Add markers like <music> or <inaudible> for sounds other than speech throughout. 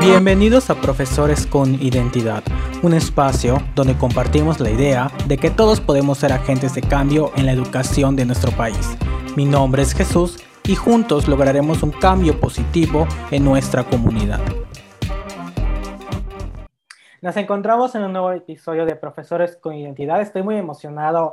Bienvenidos a Profesores con Identidad, un espacio donde compartimos la idea de que todos podemos ser agentes de cambio en la educación de nuestro país. Mi nombre es Jesús y juntos lograremos un cambio positivo en nuestra comunidad. Nos encontramos en un nuevo episodio de Profesores con Identidad. Estoy muy emocionado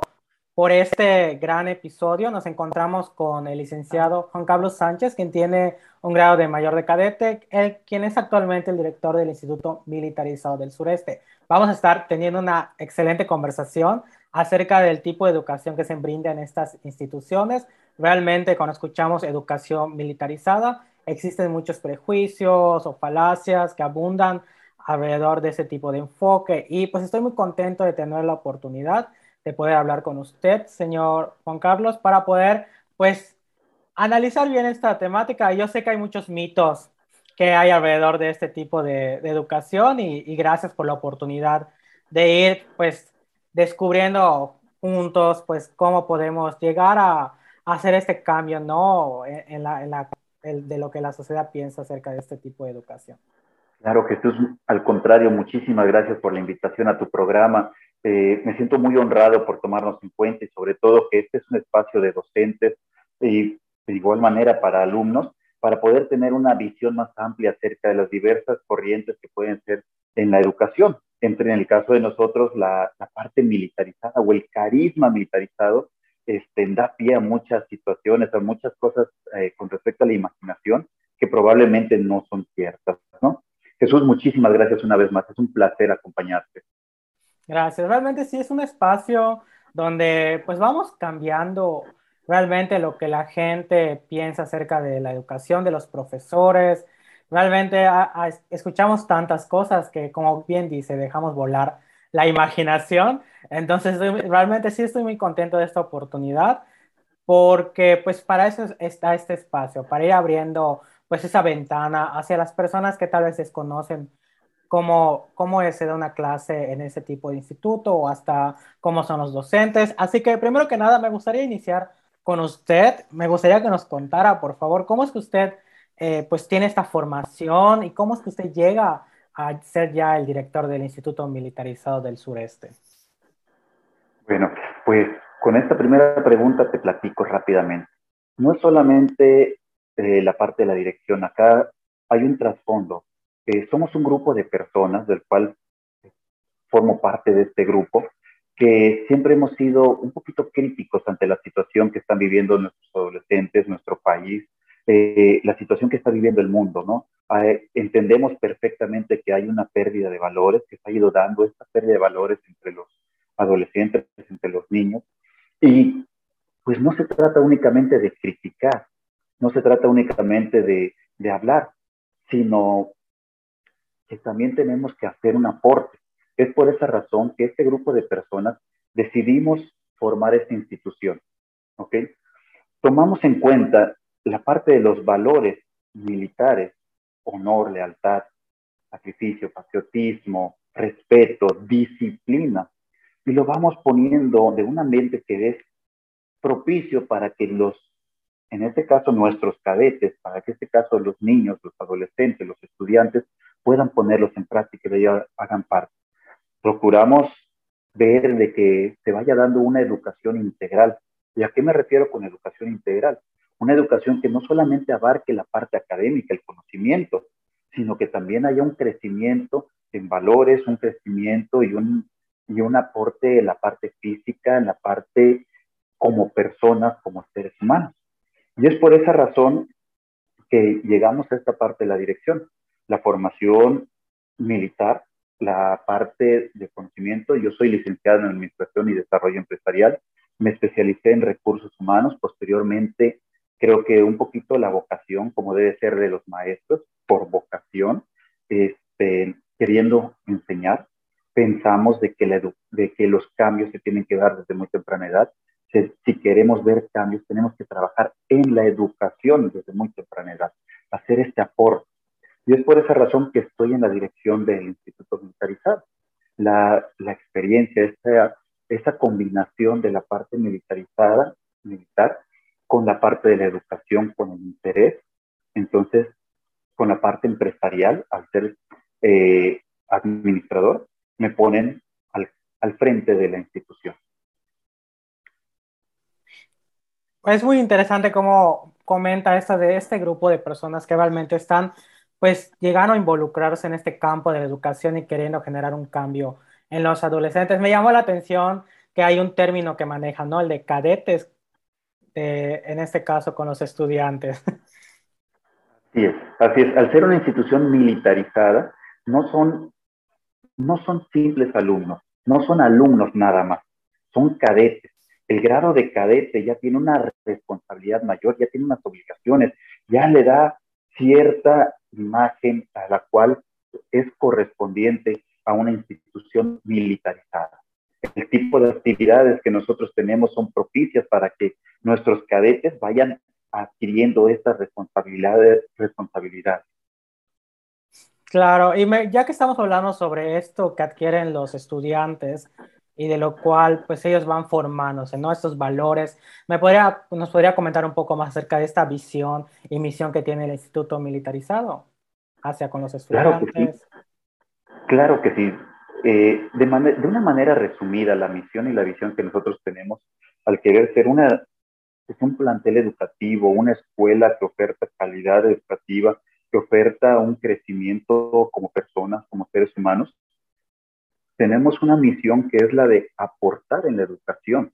por este gran episodio. Nos encontramos con el licenciado Juan Carlos Sánchez, quien tiene un grado de mayor de cadete, él, quien es actualmente el director del Instituto Militarizado del Sureste. Vamos a estar teniendo una excelente conversación acerca del tipo de educación que se brinda en estas instituciones. Realmente cuando escuchamos educación militarizada, existen muchos prejuicios o falacias que abundan alrededor de ese tipo de enfoque y pues estoy muy contento de tener la oportunidad de poder hablar con usted, señor Juan Carlos, para poder, pues, analizar bien esta temática. Yo sé que hay muchos mitos que hay alrededor de este tipo de, educación y, gracias por la oportunidad de ir, pues, descubriendo juntos, pues, cómo podemos llegar a, hacer este cambio, ¿no? En, la, de lo que la sociedad piensa acerca de este tipo de educación. Claro, Jesús, al contrario, muchísimas gracias por la invitación a tu programa. Eh, me siento muy honrado por tomarnos en cuenta y sobre todo que este es un espacio de docentes y de igual manera para alumnos para poder tener una visión más amplia acerca de las diversas corrientes que pueden ser en la educación. Entre en el caso de nosotros la, parte militarizada o el carisma militarizado este, da pie a muchas situaciones, a muchas cosas eh, con respecto a la imaginación que probablemente no son ciertas, ¿no? Jesús, muchísimas gracias una vez más. Es un placer acompañarte. Gracias. Realmente sí es un espacio donde pues vamos cambiando realmente lo que la gente piensa acerca de la educación de los profesores. Realmente escuchamos tantas cosas que, como bien dice, dejamos volar la imaginación. Entonces, realmente sí estoy muy contento de esta oportunidad porque pues para eso está este espacio, para ir abriendo pues esa ventana hacia las personas que tal vez desconocen cómo, cómo se da una clase en ese tipo de instituto o hasta cómo son los docentes. Así que primero que nada me gustaría iniciar con usted. Me gustaría que nos contara, por favor, cómo es que usted eh, pues tiene esta formación y cómo es que usted llega a ser ya el director del Instituto Militarizado del Sureste. Bueno, pues con esta primera pregunta te platico rápidamente. No es solamente eh, la parte de la dirección, acá hay un trasfondo eh, somos un grupo de personas del cual formo parte de este grupo, que siempre hemos sido un poquito críticos ante la situación que están viviendo nuestros adolescentes, nuestro país, eh, la situación que está viviendo el mundo, ¿no? entendemos perfectamente que hay una pérdida de valores, que se ha ido dando esta pérdida de valores entre los adolescentes, entre los niños, y pues no se trata únicamente de criticar, no se trata únicamente de, de hablar, sino que también tenemos que hacer un aporte. Es por esa razón que este grupo de personas decidimos formar esta institución. ¿Ok? Tomamos en cuenta la parte de los valores militares, honor, lealtad, sacrificio, patriotismo, respeto, disciplina, y lo vamos poniendo de un ambiente que es propicio para que los, en este caso nuestros cadetes, para que en este caso los niños, los adolescentes, los estudiantes, puedan ponerlos en práctica y de hagan parte. Procuramos ver de que se vaya dando una educación integral. ¿Y a qué me refiero con educación integral? Una educación que no solamente abarque la parte académica, el conocimiento, sino que también haya un crecimiento en valores, un crecimiento y un, y un aporte en la parte física, en la parte como personas, como seres humanos. Y es por esa razón que llegamos a esta parte de la dirección la formación militar, la parte de conocimiento. Yo soy licenciado en Administración y Desarrollo Empresarial. Me especialicé en recursos humanos. Posteriormente, creo que un poquito la vocación, como debe ser de los maestros, por vocación, este, queriendo enseñar, pensamos de que, de que los cambios se tienen que dar desde muy temprana edad. Si queremos ver cambios, tenemos que trabajar en la educación desde muy temprana edad, hacer este aporte y es por esa razón que estoy en la dirección del Instituto Militarizado. La, la experiencia, esa, esa combinación de la parte militarizada, militar, con la parte de la educación, con el interés. Entonces, con la parte empresarial, al ser eh, administrador, me ponen al, al frente de la institución. Es muy interesante cómo comenta esta de este grupo de personas que realmente están, pues, llegando a involucrarse en este campo de la educación y queriendo generar un cambio en los adolescentes. Me llamó la atención que hay un término que maneja, ¿no? El de cadetes, en este caso con los estudiantes. <laughs> Así es, así es. Al ser una institución militarizada, no son, no son simples alumnos, no son alumnos nada más, son cadetes el grado de cadete ya tiene una responsabilidad mayor, ya tiene unas obligaciones, ya le da cierta imagen a la cual es correspondiente a una institución militarizada. El tipo de actividades que nosotros tenemos son propicias para que nuestros cadetes vayan adquiriendo estas responsabilidades. Claro, y ya que estamos hablando sobre esto que adquieren los estudiantes, y de lo cual pues ellos van formándose, ¿no? Estos valores. ¿Me podría, nos podría comentar un poco más acerca de esta visión y misión que tiene el Instituto Militarizado hacia con los estudiantes? Claro que sí. Eh, de, de, una manera resumida, la misión y la visión que nosotros tenemos al querer ser una, es un plantel educativo, una escuela que oferta calidad educativa, que oferta un crecimiento como personas, como seres humanos, tenemos una misión que es la de aportar en la educación.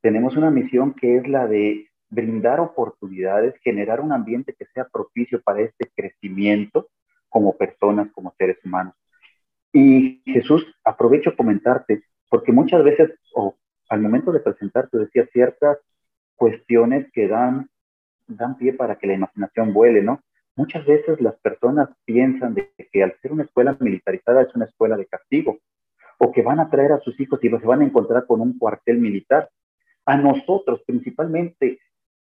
Tenemos una misión que es la de brindar oportunidades, generar un ambiente que sea propicio para este crecimiento como personas, como seres humanos. Y Jesús, aprovecho comentarte, porque muchas veces, o al momento de presentarte, decía ciertas cuestiones que dan, dan pie para que la imaginación vuele, ¿no? Muchas veces las personas piensan de que al ser una escuela militarizada es una escuela de castigo o que van a traer a sus hijos y se van a encontrar con un cuartel militar. A nosotros, principalmente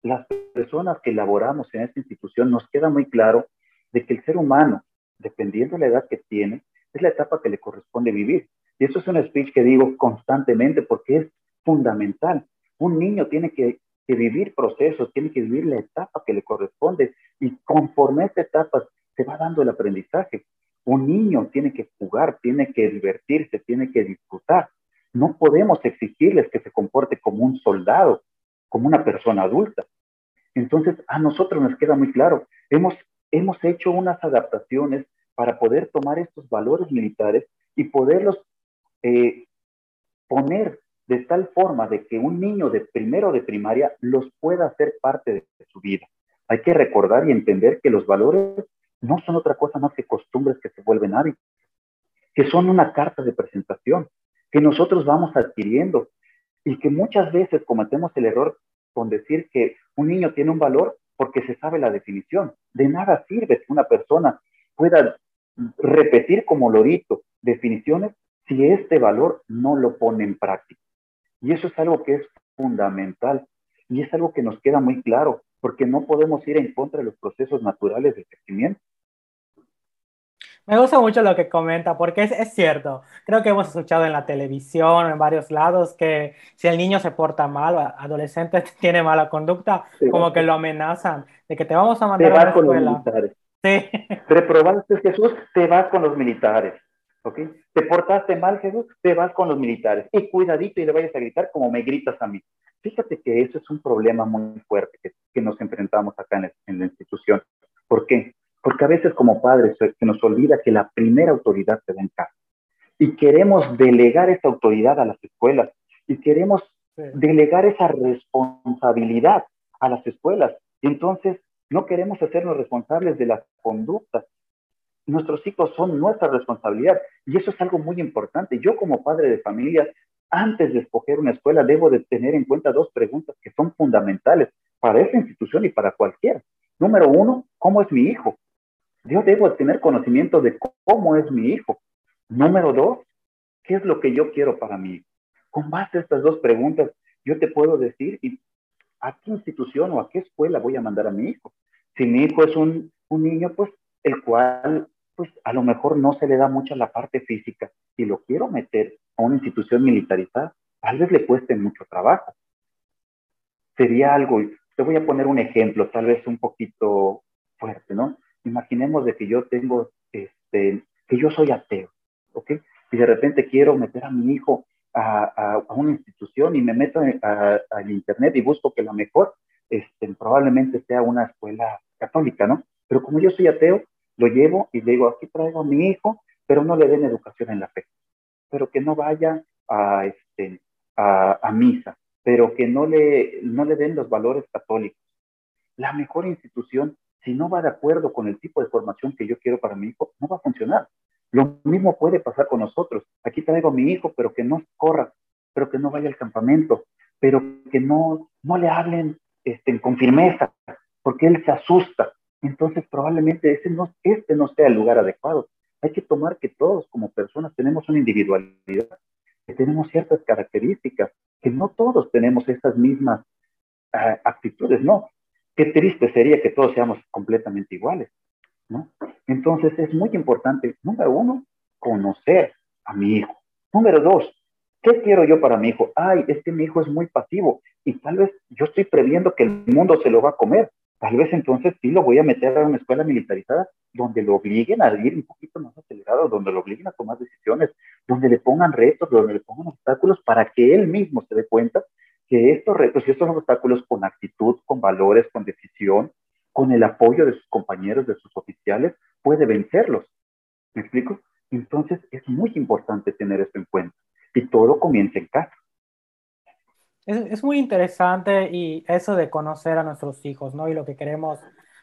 las personas que laboramos en esta institución, nos queda muy claro de que el ser humano, dependiendo de la edad que tiene, es la etapa que le corresponde vivir. Y eso es un speech que digo constantemente porque es fundamental. Un niño tiene que, que vivir procesos, tiene que vivir la etapa que le corresponde y conforme a esta etapa se va dando el aprendizaje. Un niño tiene que jugar, tiene que divertirse, tiene que disfrutar. No podemos exigirles que se comporte como un soldado, como una persona adulta. Entonces, a nosotros nos queda muy claro, hemos, hemos hecho unas adaptaciones para poder tomar estos valores militares y poderlos eh, poner de tal forma de que un niño de primero de primaria los pueda hacer parte de su vida. Hay que recordar y entender que los valores no son otra cosa más que costumbres que se vuelven hábitos, que son una carta de presentación, que nosotros vamos adquiriendo y que muchas veces cometemos el error con decir que un niño tiene un valor porque se sabe la definición. De nada sirve que una persona pueda repetir como lorito definiciones si este valor no lo pone en práctica. Y eso es algo que es fundamental y es algo que nos queda muy claro, porque no podemos ir en contra de los procesos naturales de crecimiento. Me gusta mucho lo que comenta, porque es, es, cierto. Creo que hemos escuchado en la televisión, en varios lados, que si el niño se porta mal, adolescente <laughs> tiene mala conducta, como que lo amenazan, de que te vamos a mandar a la escuela. Con los militares. Sí. Reprobaste Jesús, te vas con los militares. ¿Ok? Te portaste mal, Jesús, te vas con los militares. Y cuidadito y le vayas a gritar como me gritas a mí. Fíjate que eso es un problema muy fuerte que, que nos enfrentamos acá en, en la institución. ¿Por qué? Porque a veces como padres se nos olvida que la primera autoridad se da en casa. Y queremos delegar esa autoridad a las escuelas. Y queremos delegar esa responsabilidad a las escuelas. Y entonces no queremos hacernos responsables de las conductas. Nuestros hijos son nuestra responsabilidad. Y eso es algo muy importante. Yo como padre de familia, antes de escoger una escuela, debo de tener en cuenta dos preguntas que son fundamentales para esa institución y para cualquiera. Número uno, ¿cómo es mi hijo? Yo debo tener conocimiento de cómo es mi hijo. Número dos, ¿qué es lo que yo quiero para mí? Con base a estas dos preguntas, yo te puedo decir a qué institución o a qué escuela voy a mandar a mi hijo. Si mi hijo es un, un niño, pues el cual, pues a lo mejor no se le da mucho la parte física y lo quiero meter a una institución militarizada, tal vez le cueste mucho trabajo. Sería algo te voy a poner un ejemplo, tal vez un poquito fuerte, ¿no? Imaginemos de que yo tengo, este, que yo soy ateo, ¿ok? Y de repente quiero meter a mi hijo a, a, una institución y me meto al internet y busco que la mejor este, probablemente sea una escuela católica, ¿no? Pero como yo soy ateo, lo llevo y le digo, aquí traigo a mi hijo, pero no le den educación en la fe, pero que no vaya a, este, a, a misa, pero que no le, no le den los valores católicos. La mejor institución, si no va de acuerdo con el tipo de formación que yo quiero para mi hijo, no va a funcionar. Lo mismo puede pasar con nosotros. Aquí traigo a mi hijo, pero que no corra, pero que no vaya al campamento, pero que no, no le hablen este, con firmeza, porque él se asusta. Entonces probablemente ese no, este no sea el lugar adecuado. Hay que tomar que todos como personas tenemos una individualidad, que tenemos ciertas características, que no todos tenemos esas mismas uh, actitudes, no. Qué triste sería que todos seamos completamente iguales. ¿no? Entonces es muy importante, número uno, conocer a mi hijo. Número dos, ¿qué quiero yo para mi hijo? Ay, es que mi hijo es muy pasivo y tal vez yo estoy previendo que el mundo se lo va a comer. Tal vez entonces sí lo voy a meter a una escuela militarizada donde lo obliguen a ir un poquito más acelerado, donde lo obliguen a tomar decisiones, donde le pongan retos, donde le pongan obstáculos para que él mismo se dé cuenta que estos retos y estos obstáculos con actitud, con valores, con decisión, con el apoyo de sus compañeros, de sus oficiales, puede vencerlos. ¿Me explico? Entonces es muy importante tener esto en cuenta. Y todo comienza en casa. Es, muy interesante y eso de conocer a nuestros hijos, ¿no? Y lo que queremos,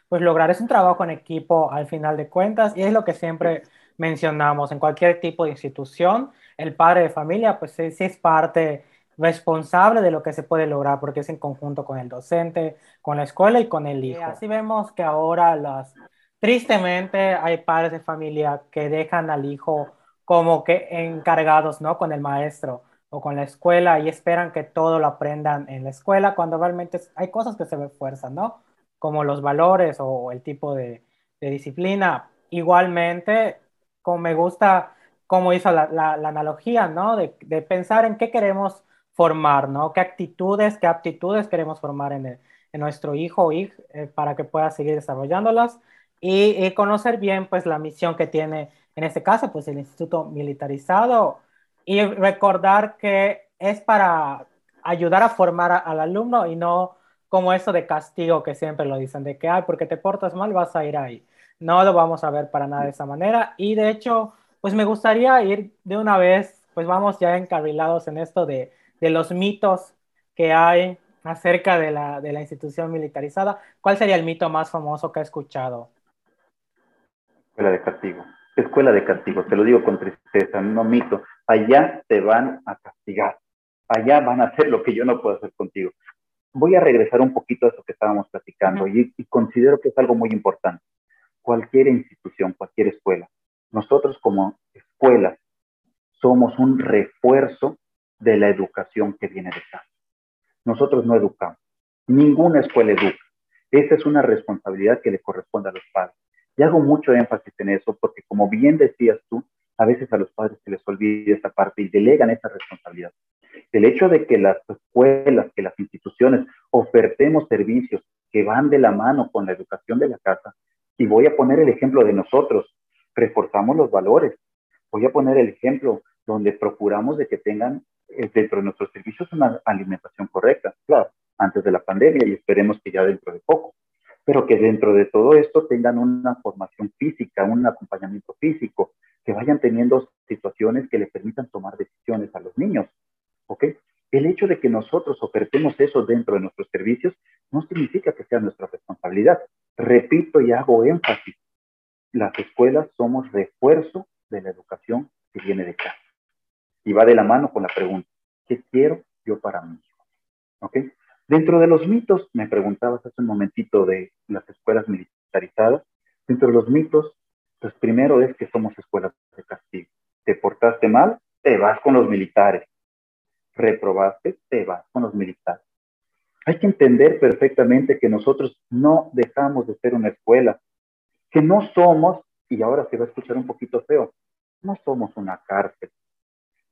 pues lograr es un trabajo en equipo al final de cuentas y es lo que siempre mencionamos en cualquier tipo de institución. El padre de familia, pues sí es parte responsable de lo que se puede lograr, porque es en conjunto con el docente, con la escuela y con el hijo. así vemos que ahora las, tristemente hay padres de familia que dejan al hijo como que encargados, ¿no? Con el maestro o con la escuela y esperan que todo lo aprendan en la escuela cuando realmente hay cosas que se refuerzan, ¿no? Como los valores o el tipo de, de disciplina. Igualmente, como me gusta cómo hizo la, la, la analogía, ¿no? De, de, pensar en qué queremos formar, ¿no? ¿Qué actitudes, qué aptitudes queremos formar en, el, en nuestro hijo o hija eh, para que pueda seguir desarrollándolas y, conocer bien, pues, la misión que tiene, en este caso, pues, el Instituto Militarizado y recordar que es para ayudar a formar al alumno y no como eso de castigo que siempre lo dicen, de que, ay, porque te portas mal vas a ir ahí. No lo vamos a ver para nada de esa manera y, de hecho, pues, me gustaría ir de una vez, pues, vamos ya encarrilados en esto de de los mitos que hay acerca de la, de la institución militarizada. ¿Cuál sería el mito más famoso que ha escuchado? Escuela de castigo. Escuela de castigo, te lo digo con tristeza, no mito. Allá te van a castigar. Allá van a hacer lo que yo no puedo hacer contigo. Voy a regresar un poquito a eso que estábamos platicando uh -huh. y, y considero que es algo muy importante. Cualquier institución, cualquier escuela, nosotros como escuelas somos un refuerzo de la educación que viene de casa. Nosotros no educamos. Ninguna escuela educa. Esa es una responsabilidad que le corresponde a los padres. Y hago mucho énfasis en eso porque, como bien decías tú, a veces a los padres se les olvida esa parte y delegan esa responsabilidad. El hecho de que las escuelas, que las instituciones ofertemos servicios que van de la mano con la educación de la casa, y voy a poner el ejemplo de nosotros, reforzamos los valores. Voy a poner el ejemplo donde procuramos de que tengan dentro de nuestros servicios una alimentación correcta, claro, antes de la pandemia y esperemos que ya dentro de poco, pero que dentro de todo esto tengan una formación física, un acompañamiento físico, que vayan teniendo situaciones que le permitan tomar decisiones a los niños, ¿ok? El hecho de que nosotros ofertemos eso dentro de nuestros servicios no significa que sea nuestra responsabilidad. Repito y hago énfasis, las escuelas somos refuerzo de la educación que viene de casa y va de la mano con la pregunta, ¿qué quiero yo para mí? ¿Ok? Dentro de los mitos, me preguntabas hace un momentito de las escuelas militarizadas, dentro de los mitos, pues primero es que somos escuelas de castigo. Te portaste mal, te vas con los militares. Reprobaste, te vas con los militares. Hay que entender perfectamente que nosotros no dejamos de ser una escuela, que no somos, y ahora se va a escuchar un poquito feo, no somos una cárcel,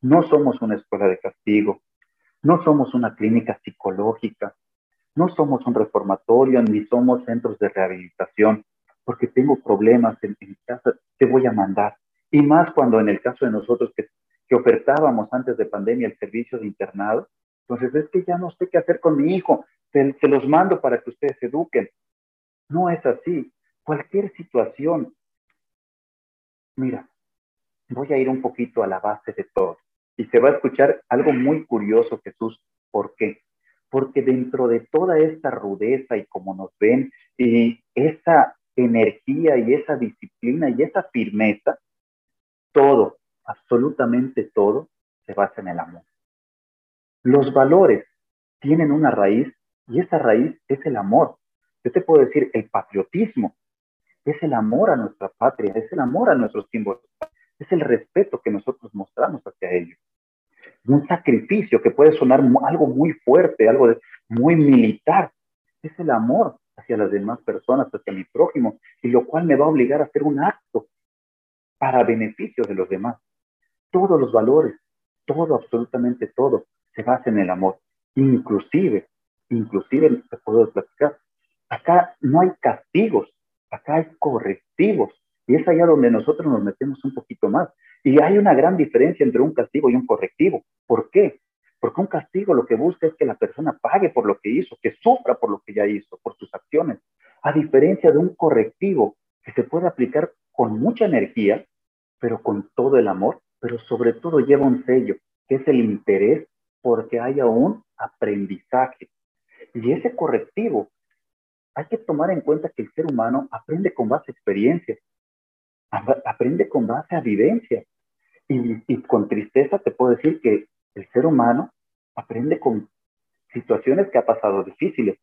no somos una escuela de castigo, no somos una clínica psicológica, No somos un reformatorio ni somos centros de rehabilitación, porque tengo problemas en, mi casa, te voy a mandar. Y más cuando en el caso de nosotros que, que ofertábamos antes de pandemia el servicio de internado, entonces es que ya no sé qué hacer con mi hijo, se, se los mando para que ustedes se eduquen. No es así. Cualquier situación, mira, voy a ir un poquito a la base de todo. Y se va a escuchar algo muy curioso, Jesús. ¿Por qué? Porque dentro de toda esta rudeza y como nos ven, y esa energía y esa disciplina y esa firmeza, todo, absolutamente todo, se basa en el amor. Los valores tienen una raíz y esa raíz es el amor. Yo te puedo decir, el patriotismo es el amor a nuestra patria, es el amor a nuestros símbolos, es el respeto que nosotros mostramos hacia ellos. Un sacrificio que puede sonar algo muy fuerte, algo muy militar, es el amor hacia las demás personas, hacia mi prójimo, y lo cual me va a obligar a hacer un acto para beneficio de los demás. Todos los valores, todo, absolutamente todo, se basa en el amor. Inclusive, inclusive, te puedo platicar, acá no hay castigos, acá hay correctivos. Y es allá donde nosotros nos metemos un poquito más. Y hay una gran diferencia entre un castigo y un correctivo. ¿Por qué? Porque un castigo lo que busca es que la persona pague por lo que hizo, que sufra por lo que ya hizo, por sus acciones. A diferencia de un correctivo que se puede aplicar con mucha energía, pero con todo el amor, pero sobre todo lleva un sello, que es el interés porque haya un aprendizaje. Y ese correctivo, hay que tomar en cuenta que el ser humano aprende con base a experiencias, aprende con base a vivencia. Y, con tristeza te puedo decir que el ser humano aprende con situaciones que ha pasado difíciles.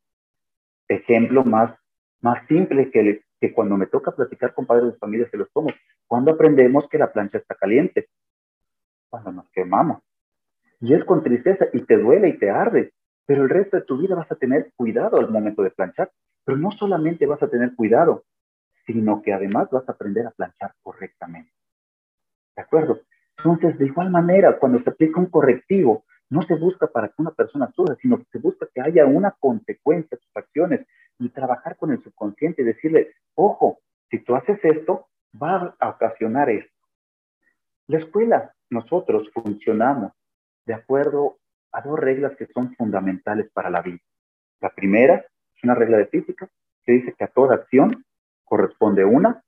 Ejemplo más, más simple que, que cuando me toca platicar con padres de familia se los pongo. Cuando aprendemos que la plancha está caliente? Cuando nos quemamos. Y es con tristeza y te duele y te arde, pero el resto de tu vida vas a tener cuidado al momento de planchar. Pero no solamente vas a tener cuidado, sino que además vas a aprender a planchar correctamente. ¿De acuerdo? Entonces, de igual manera, cuando se aplica un correctivo, no se busca para que una persona sufra, sino que se busca que haya una consecuencia de sus acciones y trabajar con el subconsciente y decirle, ojo, si tú haces esto, va a ocasionar esto. La escuela, nosotros funcionamos de acuerdo a dos reglas que son fundamentales para la vida. La primera es una regla de física que dice que a toda acción corresponde una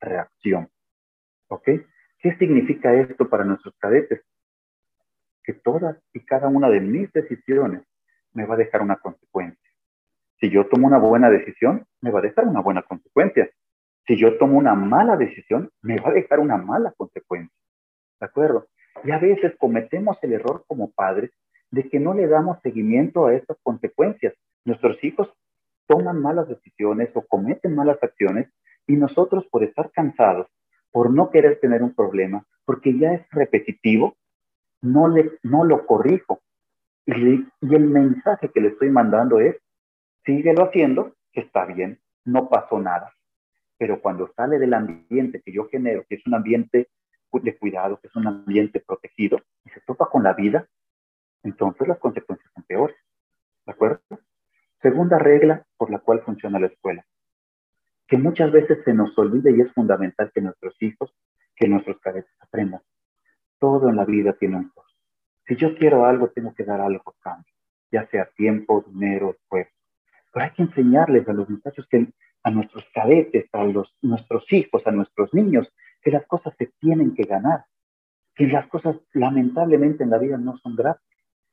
reacción. ¿Ok? ¿Qué significa esto para nuestros cadetes? Que todas y cada una de mis decisiones me va a dejar una consecuencia. Si yo tomo una buena decisión, me va a dejar una buena consecuencia. Si yo tomo una mala decisión, me va a dejar una mala consecuencia. ¿De acuerdo? Y a veces cometemos el error como padres de que no le damos seguimiento a estas consecuencias. Nuestros hijos toman malas decisiones o cometen malas acciones y nosotros por estar cansados por no querer tener un problema, porque ya es repetitivo, no, le, no lo corrijo. Y, y el mensaje que le estoy mandando es, síguelo haciendo, que está bien, no pasó nada. Pero cuando sale del ambiente que yo genero, que es un ambiente de cuidado, que es un ambiente protegido, y se topa con la vida, entonces las consecuencias son peores. ¿De acuerdo? Segunda regla por la cual funciona la escuela que muchas veces se nos olvida y es fundamental que nuestros hijos, que nuestros cadetes aprendan. Todo en la vida tiene un costo. Si yo quiero algo, tengo que dar algo a cambio, ya sea tiempo, dinero, esfuerzo. Pero hay que enseñarles a los muchachos que a nuestros cadetes, a los, nuestros hijos, a nuestros niños, que las cosas se tienen que ganar, que las cosas lamentablemente en la vida no son gratis,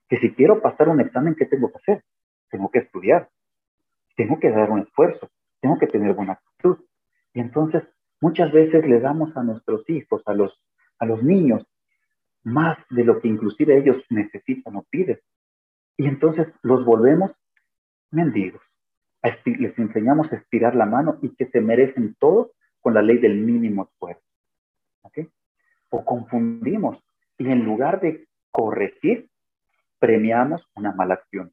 que si quiero pasar un examen, ¿qué tengo que hacer? Tengo que estudiar, tengo que dar un esfuerzo, tengo que tener buena actitud. Y entonces muchas veces le damos a nuestros hijos, a los, a los niños, más de lo que inclusive ellos necesitan o piden. Y entonces los volvemos mendigos. Les enseñamos a estirar la mano y que se merecen todo con la ley del mínimo esfuerzo. O confundimos y en lugar de corregir, premiamos una mala acción,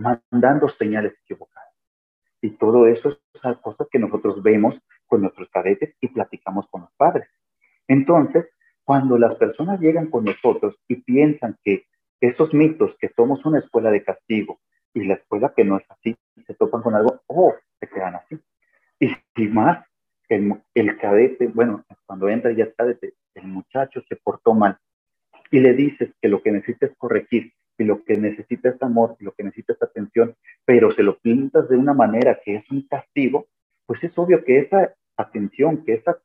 mandando señales equivocadas. Y todo eso es cosas que nosotros vemos con nuestros cadetes y platicamos con los padres. Entonces, cuando las personas llegan con nosotros y piensan que esos mitos, que somos una escuela de castigo, y la escuela que no es así, se topan con algo, oh, se quedan así. Y si más, el, el cadete, bueno, cuando entra ya es cadete, el muchacho se portó mal y le dices que lo que necesita es corregir y lo que necesita es amor lo que necesita es atención, pero se lo pintas de una manera que es un castigo, pues es obvio que esa atención, que esa,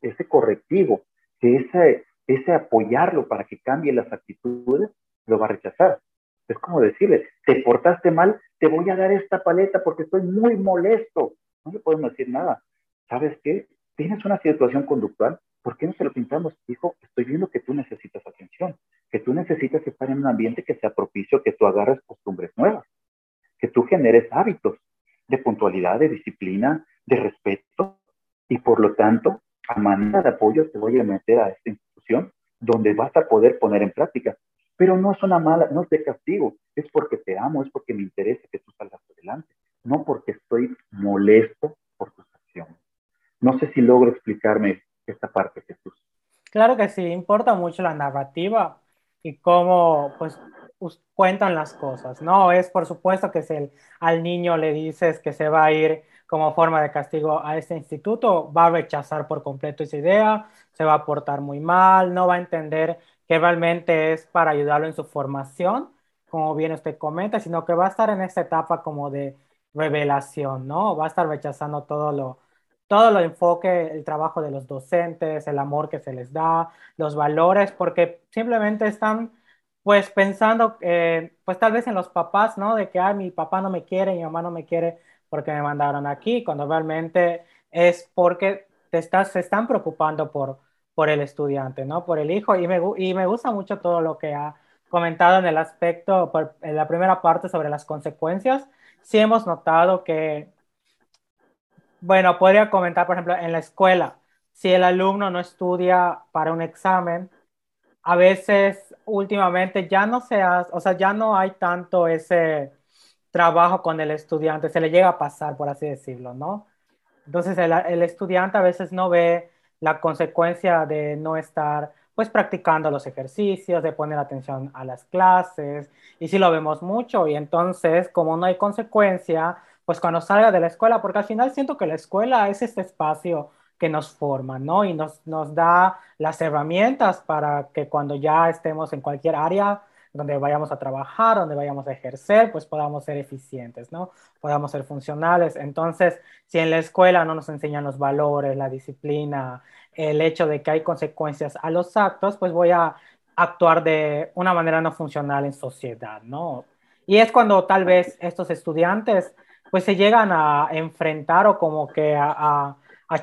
ese correctivo, que ese, ese apoyarlo para que cambie las actitudes, lo va a rechazar. Es como decirle, te portaste mal, te voy a dar esta paleta porque estoy muy molesto. No le podemos decir nada. ¿Sabes qué? Tienes una situación conductual, ¿por qué no se lo pintamos? Hijo, estoy viendo que tú necesitas atención, que tú necesitas estar en un ambiente que sea propicio, que tú agarres costumbres nuevas, que tú generes hábitos de puntualidad, de disciplina, de respeto, y por lo tanto, a manera de apoyo te voy a meter a esta institución donde vas a poder poner en práctica. Pero no es una mala, no es de castigo, es porque te amo, es porque me interesa que tú salgas adelante, no porque estoy molesto por tus acciones. No sé si logro explicarme esta parte, Jesús. Claro que sí, importa mucho la narrativa y cómo pues cuentan las cosas, ¿no? Es por supuesto que si al niño le dices que se va a ir como forma de castigo a este instituto, va a rechazar por completo esa idea, se va a portar muy mal, no va a entender que realmente es para ayudarlo en su formación, como bien usted comenta, sino que va a estar en esta etapa como de revelación, ¿no? Va a estar rechazando todo lo, todo lo enfoque, el trabajo de los docentes, el amor que se les da, los valores, porque simplemente están pues pensando, pues tal vez en los papás, ¿no? De que, ay, mi papá no me quiere, mi mamá no me quiere porque me mandaron aquí, cuando realmente es porque te estás, se están preocupando por, por el estudiante, ¿no? Por el hijo. Y me, y me gusta mucho todo lo que ha comentado en el aspecto, en la primera parte sobre las consecuencias. Sí hemos notado que bueno, podría comentar, por ejemplo, en la escuela, si el alumno no estudia para un examen, a veces últimamente ya no se hace, o sea, ya no hay tanto ese trabajo con el estudiante, se le llega a pasar, por así decirlo, ¿no? Entonces el, el estudiante a veces no ve la consecuencia de no estar pues practicando los ejercicios, de poner atención a las clases, y sí lo vemos mucho, y entonces como no hay consecuencia, pues cuando salga de la escuela, porque al final siento que la escuela es este espacio que nos forma, ¿no? Y nos, nos da las herramientas para que cuando ya estemos en cualquier área donde vayamos a trabajar, donde vayamos a ejercer, pues podamos ser eficientes, ¿no? Podamos ser funcionales. Entonces, si en la escuela no nos enseñan los valores, la disciplina, el hecho de que hay consecuencias a los actos, pues voy a actuar de una manera no funcional en sociedad, ¿no? Y es cuando tal vez estos estudiantes pues se llegan a enfrentar o como que a,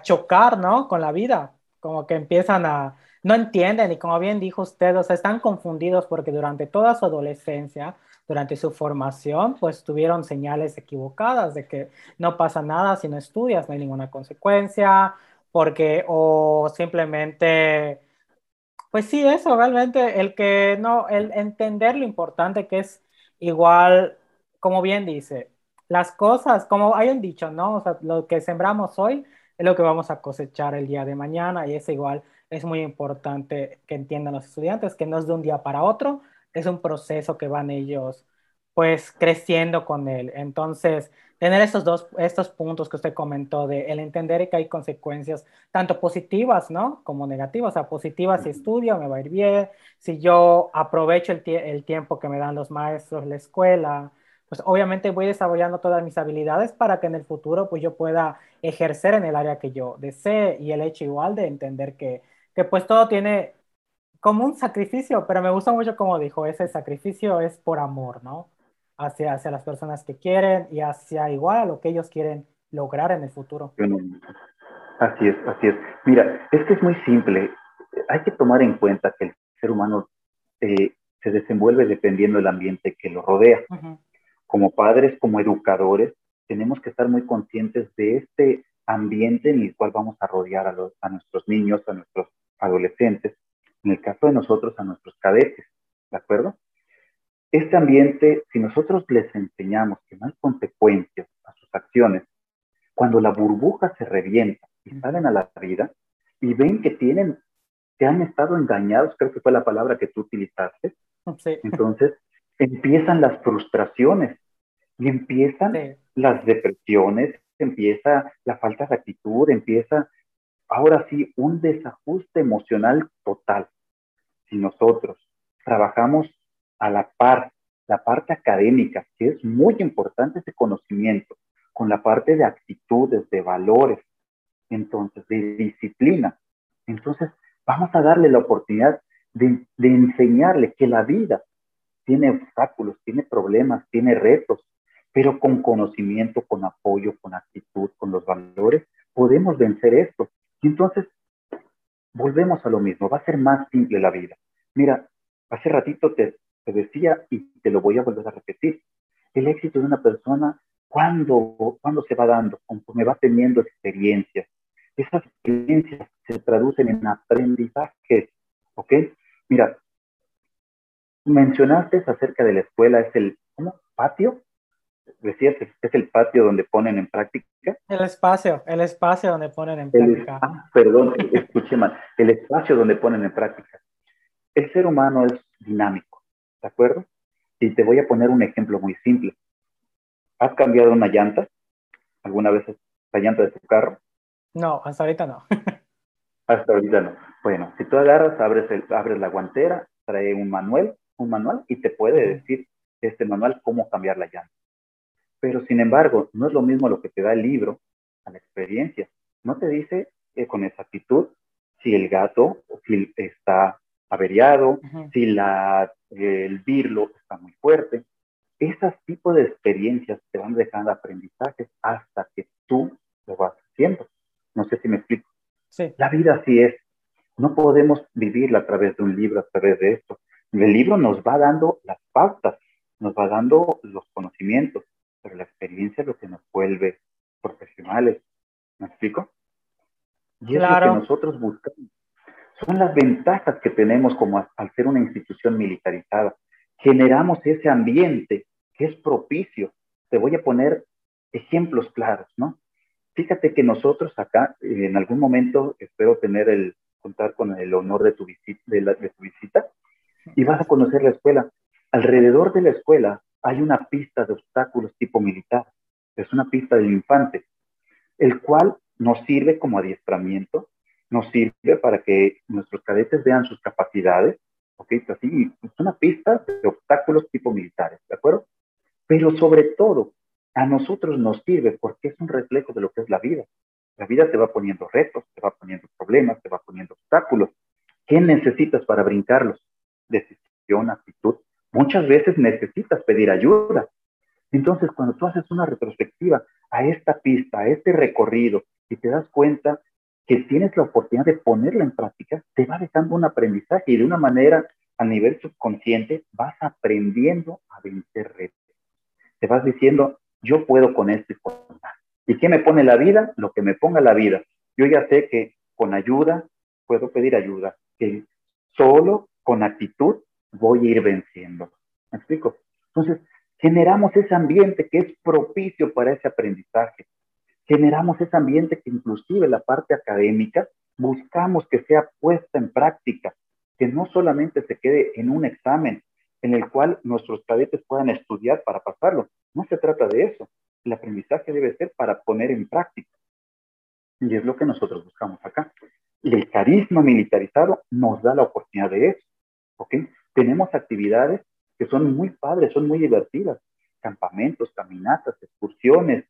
chocar, ¿no? Con la vida, como que empiezan a, no entienden y como bien dijo usted, o sea, están confundidos porque durante toda su adolescencia, durante su formación, pues tuvieron señales equivocadas de que no pasa nada si no estudias, no hay ninguna consecuencia, porque o simplemente, pues sí, eso realmente, el que no, el entender lo importante que es igual, como bien dice, las cosas, como hay un dicho, ¿no? O sea, lo que sembramos hoy es lo que vamos a cosechar el día de mañana y es igual, es muy importante que entiendan los estudiantes que no es de un día para otro, es un proceso que van ellos pues creciendo con él. Entonces, tener estos dos, estos puntos que usted comentó de el entender que hay consecuencias tanto positivas, ¿no? Como negativas. O sea, positivas si estudio, me va a ir bien. Si yo aprovecho el, el tiempo que me dan los maestros, la escuela, pues obviamente voy desarrollando todas mis habilidades para que en el futuro pues yo pueda ejercer en el área que yo desee y el hecho igual de entender que, que pues todo tiene como un sacrificio, pero me gusta mucho como dijo, ese sacrificio es por amor, ¿no? Hacia, hacia las personas que quieren y hacia igual a lo que ellos quieren lograr en el futuro. Así es, así es. Mira, es que es muy simple. Hay que tomar en cuenta que el ser humano eh, se desenvuelve dependiendo del ambiente que lo rodea como padres, como educadores, tenemos que estar muy conscientes de este ambiente en el cual vamos a rodear a, a nuestros niños, a nuestros adolescentes, en el caso de nosotros, a nuestros cadetes, ¿de acuerdo? Este ambiente, si nosotros les enseñamos que no hay consecuencias a sus acciones, cuando la burbuja se revienta y salen a la vida y ven que tienen, que han estado engañados, creo que fue la palabra que tú utilizaste, entonces empiezan las frustraciones Y empiezan las depresiones, empieza la falta de actitud, empieza ahora sí un desajuste emocional total. Si nosotros trabajamos a la par, la parte académica, que es muy importante ese conocimiento, con la parte de actitudes, de valores, entonces de disciplina, entonces vamos a darle la oportunidad de, de enseñarle que la vida tiene obstáculos, tiene problemas, tiene retos, pero con conocimiento, con apoyo, con actitud, con los valores, podemos vencer esto. Y entonces, volvemos a lo mismo, va a ser más simple la vida. Mira, hace ratito te, te decía y te lo voy a volver a repetir. El éxito de una persona, cuando, cuando se va dando, conforme va teniendo experiencias, esas experiencias se traducen en aprendizaje, ¿ok? Mira, mencionaste acerca de la escuela, es el, ¿cómo? ¿Patio? decías, es el patio donde ponen en práctica. El espacio, el espacio donde ponen en práctica. Ah, perdón, <laughs> escuché mal. El espacio donde ponen en práctica. El ser humano es dinámico, ¿de acuerdo? Y te voy a poner un ejemplo muy simple. ¿Has cambiado una llanta? ¿Alguna vez la llanta de tu carro? No, hasta ahorita no. <laughs> hasta ahorita no. Bueno, si tú agarras, abres, el, abres la guantera, trae un manual, un manual y te puede decir este manual cómo cambiar la llanta. Pero sin embargo, no es lo mismo lo que te da el libro a la experiencia. No te dice eh, con exactitud si el gato si está averiado, si la, el birlo está muy fuerte. Esos tipos de experiencias te van dejando aprendizajes hasta que tú lo vas haciendo. No sé si me explico. Sí. La vida así es. No podemos vivirla a través de un libro, a través de esto. El libro nos va dando las pautas, nos va dando los conocimientos, pero la experiencia es lo que nos vuelve profesionales. ¿Me explico? Y es lo que nosotros buscamos. Son las ventajas que tenemos como al ser una institución militarizada. Generamos ese ambiente que es propicio. Te voy a poner ejemplos claros, ¿no? Fíjate que nosotros acá, en algún momento, espero tener el, contar con el honor de tu, visita, de, de tu visita, y vas a conocer la escuela. Alrededor de la escuela hay una pista de obstáculos tipo militar, es una pista del infante, el cual nos sirve como adiestramiento, nos sirve para que nuestros cadetes vean sus capacidades, ¿ok? Así, es una pista de obstáculos tipo militares, ¿de acuerdo? Pero sobre todo, a nosotros nos sirve porque es un reflejo de lo que es la vida. La vida te va poniendo retos, te va poniendo problemas, te va poniendo obstáculos. ¿Qué necesitas para brincarlos? Decisión, actitud, Muchas veces necesitas pedir ayuda. Entonces, cuando tú haces una retrospectiva a esta pista, a este recorrido, y te das cuenta que tienes la oportunidad de ponerla en práctica, te va dejando un aprendizaje y de una manera a nivel subconsciente vas aprendiendo a vencer retos. Te vas diciendo, yo puedo con esto y con ¿Y qué me pone la vida? Lo que me ponga la vida. Yo ya sé que con ayuda puedo pedir ayuda, que solo con actitud voy a ir venciendo. ¿Me explico? Entonces, generamos ese ambiente que es propicio para ese aprendizaje. Generamos ese ambiente que inclusive la parte académica buscamos que sea puesta en práctica, que no solamente se quede en un examen en el cual nuestros cadetes puedan estudiar para pasarlo. No se trata de eso. El aprendizaje debe ser para poner en práctica. Y es lo que nosotros buscamos acá. Y el carisma militarizado nos da la oportunidad de eso. ¿Ok? tenemos actividades que son muy padres, son muy divertidas, campamentos, caminatas, excursiones,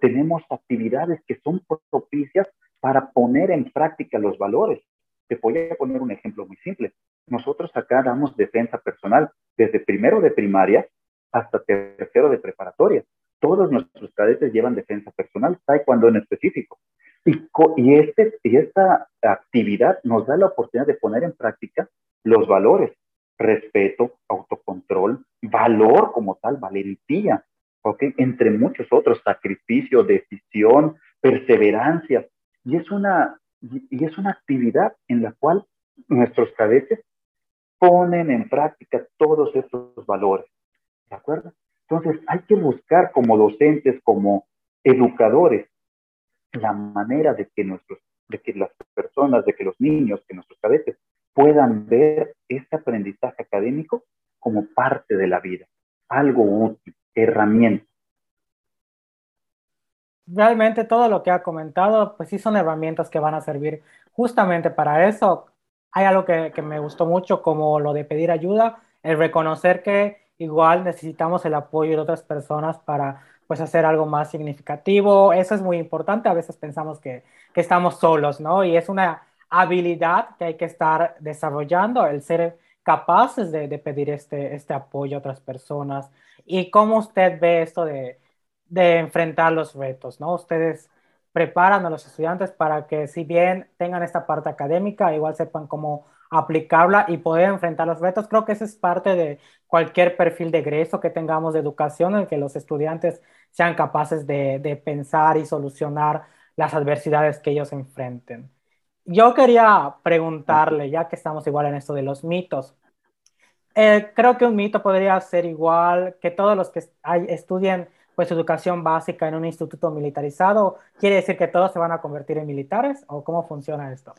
tenemos actividades que son propicias para poner en práctica los valores. Te voy a poner un ejemplo muy simple. Nosotros acá damos defensa personal desde primero de primaria hasta tercero de preparatoria. Todos nuestros cadetes llevan defensa personal, taekwondo en específico. Y, y, este, y esta actividad nos da la oportunidad de poner en práctica los valores respeto, autocontrol, valor como tal, valentía, ¿ok? Entre muchos otros, sacrificio, decisión, perseverancia. Y es una, y es una actividad en la cual nuestros cadetes ponen en práctica todos estos valores, ¿de acuerdo? Entonces hay que buscar como docentes, como educadores, la manera de que nuestros, de que las personas, de que los niños, que nuestros cadetes puedan ver este aprendizaje académico como parte de la vida, algo útil, herramienta. realmente todo lo que ha comentado, pues sí son herramientas que van a servir justamente para eso. Hay algo que, que me gustó mucho, como lo de pedir ayuda, el reconocer que igual necesitamos el apoyo de otras personas para pues hacer algo más significativo. Eso es muy importante. A veces pensamos que, que estamos solos, ¿no? Y es una habilidad que hay que estar desarrollando, el ser capaces de, pedir este, este apoyo a otras personas. ¿Y cómo usted ve esto de, de enfrentar los retos, ¿no? Ustedes preparan a los estudiantes para que si bien tengan esta parte académica, igual sepan cómo aplicarla y poder enfrentar los retos. Creo que eso es parte de cualquier perfil de egreso que tengamos de educación, en que los estudiantes sean capaces de, de pensar y solucionar las adversidades que ellos enfrenten. Yo quería preguntarle, ya que estamos igual en esto de los mitos, eh, creo que un mito podría ser igual que todos los que hay, estudien pues educación básica en un instituto militarizado, ¿quiere decir que todos se van a convertir en militares o cómo funciona esto?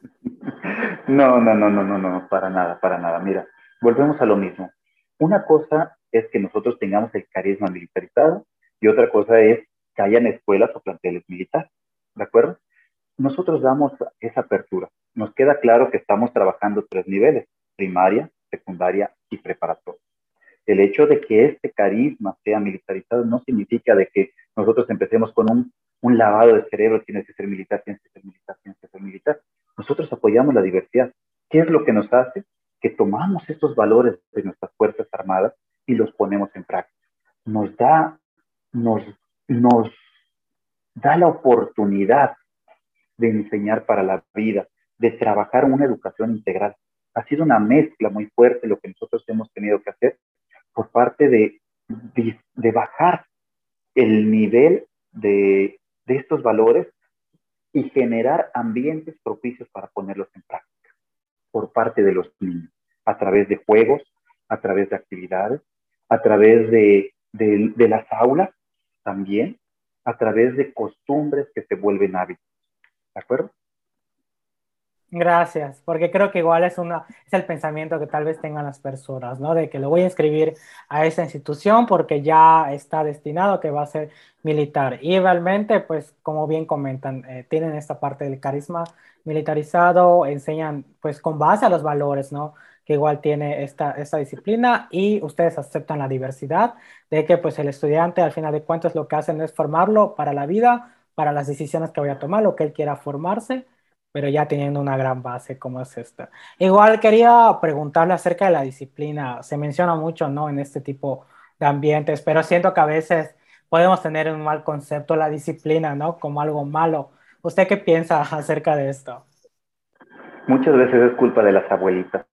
<laughs> No, no, no, no, no, no, para nada, para nada. Mira, volvemos a lo mismo. Una cosa es que nosotros tengamos el carisma militarizado y otra cosa es que hayan escuelas o planteles militares, ¿de acuerdo? Nosotros damos esa apertura. Nos queda claro que estamos trabajando tres niveles, primaria, secundaria y preparatoria. El hecho de que este carisma sea militarizado no significa de que nosotros empecemos con un, un lavado de cerebro, tienes que ser militar, tienes que ser militar, tienes que ser militar. Nosotros apoyamos la diversidad. ¿Qué es lo que nos hace? Que tomamos estos valores de nuestras Fuerzas Armadas y los ponemos en práctica. Nos da, nos, nos da la oportunidad de enseñar para la vida, de trabajar una educación integral. Ha sido una mezcla muy fuerte lo que nosotros hemos tenido que hacer por parte de, de, bajar el nivel de, de estos valores y generar ambientes propicios para ponerlos en práctica por parte de los niños, a través de juegos, a través de actividades, a través de, de, de, las aulas también, a través de costumbres que se vuelven hábitos. ¿De acuerdo? Gracias, porque creo que igual es, una, es el pensamiento que tal vez tengan las personas, ¿no? De que lo voy a inscribir a esa institución porque ya está destinado que va a ser militar. Y realmente, pues, como bien comentan, eh, tienen esta parte del carisma militarizado, enseñan, pues, con base a los valores, ¿no? Que igual tiene esta, esta disciplina y ustedes aceptan la diversidad de que, pues, el estudiante, al final de cuentas, lo que hacen es formarlo para la vida, para las decisiones que voy a tomar, lo que él quiera formarse pero ya teniendo una gran base como es esta. Igual quería preguntarle acerca de la disciplina. Se menciona mucho, ¿no? En este tipo de ambientes, pero siento que a veces podemos tener un mal concepto de la disciplina, ¿no? Como algo malo. ¿Usted qué piensa <laughs> acerca de esto? Muchas veces es culpa de las abuelitas.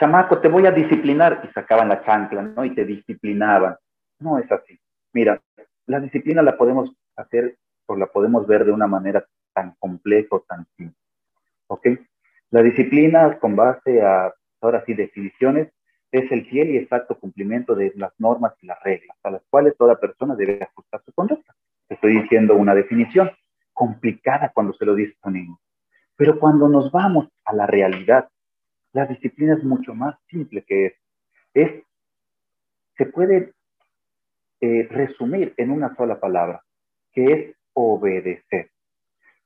Chamaco, te voy a disciplinar y sacaban la chancla, ¿no? Y te disciplinaban. No es así. Mira, la disciplina la podemos hacer o la podemos ver de una manera tan compleja o tan simple. ¿ok? La disciplina con base a, ahora sí, definiciones, es el fiel y exacto cumplimiento de las normas y las reglas a las cuales toda persona debe ajustar su conducta. Estoy diciendo una definición complicada cuando se lo dice a un niño. Pero cuando nos vamos a la realidad, la disciplina es mucho más simple que eso. Es, se puede eh, resumir en una sola palabra, que es obedecer.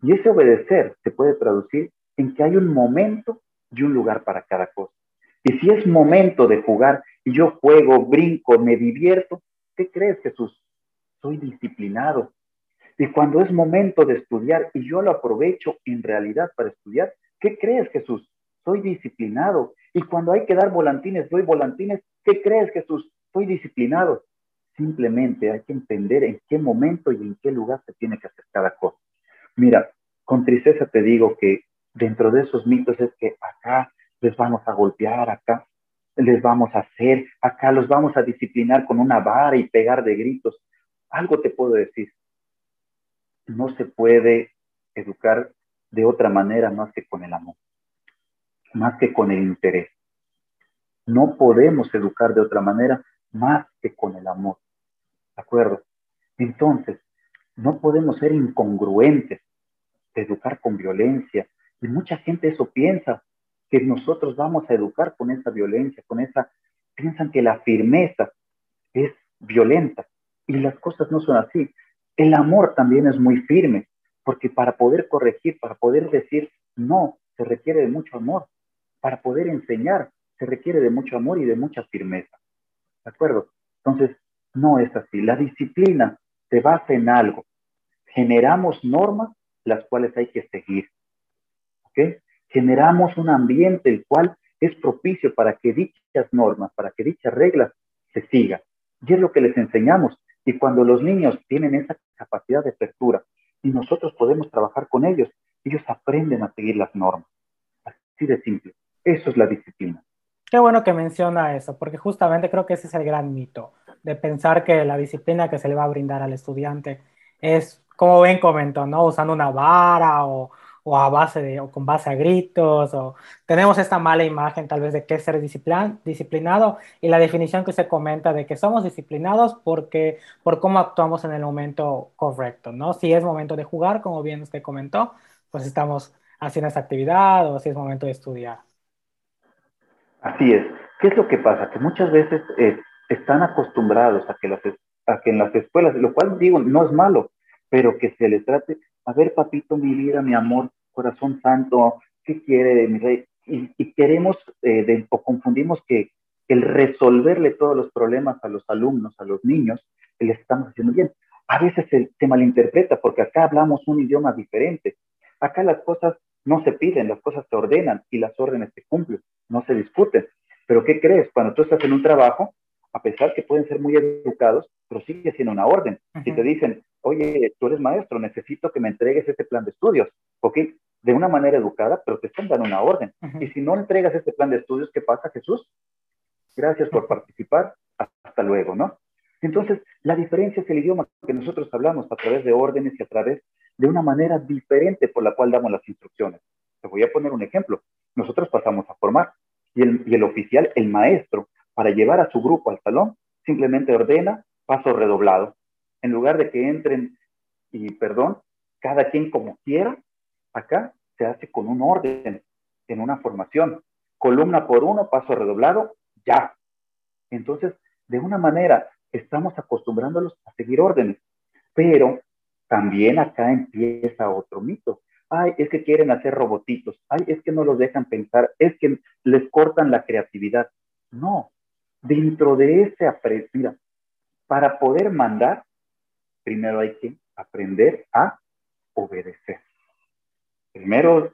Y ese obedecer se puede traducir en que hay un momento y un lugar para cada cosa. Y si es momento de jugar y yo juego, brinco, me divierto, ¿qué crees, Jesús? Soy disciplinado. Y cuando es momento de estudiar y yo lo aprovecho en realidad para estudiar, ¿qué crees, Jesús? Soy disciplinado. Y cuando hay que dar volantines, doy volantines, ¿qué crees, Jesús? Soy disciplinado. Simplemente hay que entender en qué momento y en qué lugar se tiene que hacer cada cosa. Mira, con tristeza te digo que dentro de esos mitos es que acá les vamos a golpear, acá les vamos a hacer, acá los vamos a disciplinar con una vara y pegar de gritos. Algo te puedo decir, no se puede educar de otra manera más que con el amor, más que con el interés. No podemos educar de otra manera más que con el amor. ¿De acuerdo? Entonces, no podemos ser incongruentes de educar con violencia, y mucha gente eso piensa, que nosotros vamos a educar con esa violencia, con esa, piensan que la firmeza es violenta y las cosas no son así. El amor también es muy firme, porque para poder corregir, para poder decir no, se requiere de mucho amor. Para poder enseñar, se requiere de mucho amor y de mucha firmeza. ¿De acuerdo? Entonces, no es así. La disciplina se basa en algo. Generamos normas las cuales hay que seguir. ¿Ok? Generamos un ambiente el cual es propicio para que dichas normas, para que dichas reglas se sigan. Y es lo que les enseñamos. Y cuando los niños tienen esa capacidad de apertura y nosotros podemos trabajar con ellos, ellos aprenden a seguir las normas. Así de simple. Eso es la disciplina. Qué bueno que menciona eso, porque justamente creo que ese es el gran mito, de pensar que la disciplina que se le va a brindar al estudiante es, como Ben comentó, ¿no? Usando una vara o, o a base de, o con base a gritos, o tenemos esta mala imagen tal vez de qué es ser disciplinado y la definición que se comenta de que somos disciplinados porque, por cómo actuamos en el momento correcto, ¿no? Si es momento de jugar, como bien usted comentó, pues estamos haciendo esta actividad o si es momento de estudiar. Así es. ¿Qué es lo que pasa? Que muchas veces eh, están acostumbrados a que, las, a que en las escuelas, lo cual digo, no es malo, pero que se les trate, a ver, papito, mi vida, mi amor, corazón santo, ¿qué quiere mi rey? Y, queremos eh, o confundimos que el resolverle todos los problemas a los alumnos, a los niños, les estamos haciendo bien. A veces se, se malinterpreta porque acá hablamos un idioma diferente. Acá las cosas no se piden, las cosas se ordenan y las órdenes se cumplen, no se discuten. Pero ¿qué crees? Cuando tú estás en un trabajo, a pesar que pueden ser muy educados, pero sigue siendo una orden. Si te dicen, oye, tú eres maestro, necesito que me entregues este plan de estudios, ¿ok? De una manera educada, pero te están dando una orden. Y si no entregas este plan de estudios, ¿qué pasa, Jesús? Gracias por participar, hasta luego, ¿no? Entonces, la diferencia es el idioma que nosotros hablamos a través de órdenes y a través de una manera diferente por la cual damos las instrucciones. Te voy a poner un ejemplo. Nosotros pasamos a formar y el, y el oficial, el maestro, para llevar a su grupo al salón, simplemente ordena paso redoblado. En lugar de que entren, y perdón, cada quien como quiera, acá se hace con un orden, en una formación. Columna por uno, paso redoblado, ya. Entonces, de una manera, estamos acostumbrándolos a seguir órdenes, pero también acá empieza otro mito. Ay, es que quieren hacer robotitos. Ay, es que no los dejan pensar. Es que les cortan la creatividad. No, dentro de ese aprender, para poder mandar, primero hay que aprender a obedecer. Primero,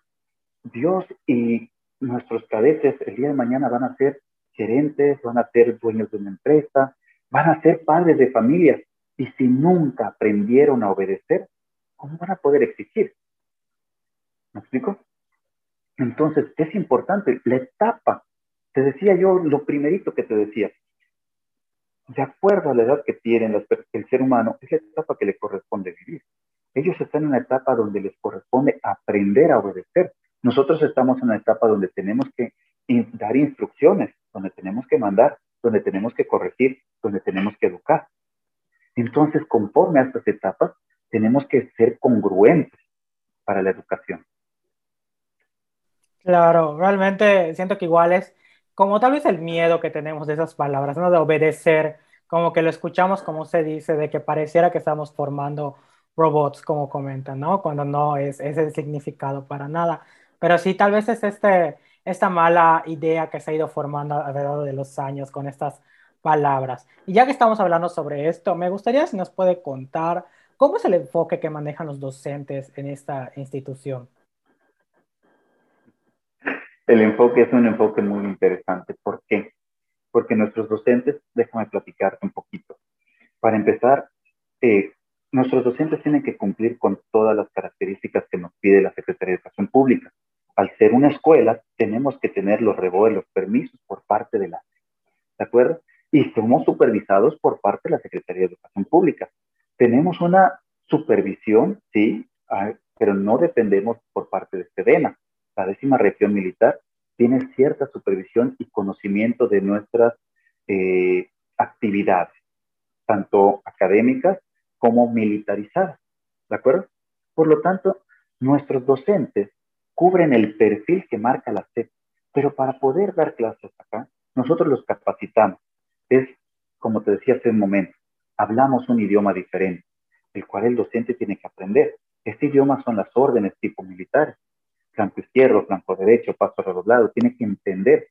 Dios y nuestros cadetes el día de mañana van a ser gerentes, van a ser dueños de una empresa, van a ser padres de familia. Y si nunca aprendieron a obedecer, ¿cómo van a poder exigir? ¿Me explico? Entonces, es importante la etapa te decía yo lo primerito que te decía. De acuerdo a la edad que tiene el ser humano, es la etapa que le corresponde vivir. Ellos están en una etapa donde les corresponde aprender a obedecer. Nosotros estamos en una etapa donde tenemos que dar instrucciones, donde tenemos que mandar, donde tenemos que corregir, donde tenemos que educar. Entonces, conforme a estas etapas, tenemos que ser congruentes para la educación. Claro, realmente siento que igual es como tal vez el miedo que tenemos de esas palabras, ¿no? De obedecer, como que lo escuchamos como se dice, de que pareciera que estamos formando robots, como comentan, ¿no? Cuando no es ese el significado para nada. Pero sí, tal vez es este, esta mala idea que se ha ido formando a lo largo de los años con estas palabras. Y ya que estamos hablando sobre esto, me gustaría si nos puede contar cómo es el enfoque que manejan los docentes en esta institución el enfoque es un enfoque muy interesante. ¿Por qué? Porque nuestros docentes, déjame platicarte un poquito. Para empezar, eh, nuestros docentes tienen que cumplir con todas las características que nos pide la Secretaría de Educación Pública. Al ser una escuela, tenemos que tener los revuelos, permisos por parte de la ¿de acuerdo? Y somos supervisados por parte de la Secretaría de Educación Pública. Tenemos una supervisión, sí, ah, pero no dependemos por parte de SEDENA la décima región militar tiene cierta supervisión y conocimiento de nuestras eh, actividades, tanto académicas como militarizadas. ¿De acuerdo? Por lo tanto, nuestros docentes cubren el perfil que marca la SEP, pero para poder dar clases acá, nosotros los capacitamos. Es, como te decía hace un momento, hablamos un idioma diferente. el cual el docente tiene que aprender. Este idioma son las órdenes tipo militares. Flanco izquierdo, flanco derecho, paso redoblado, tiene que entender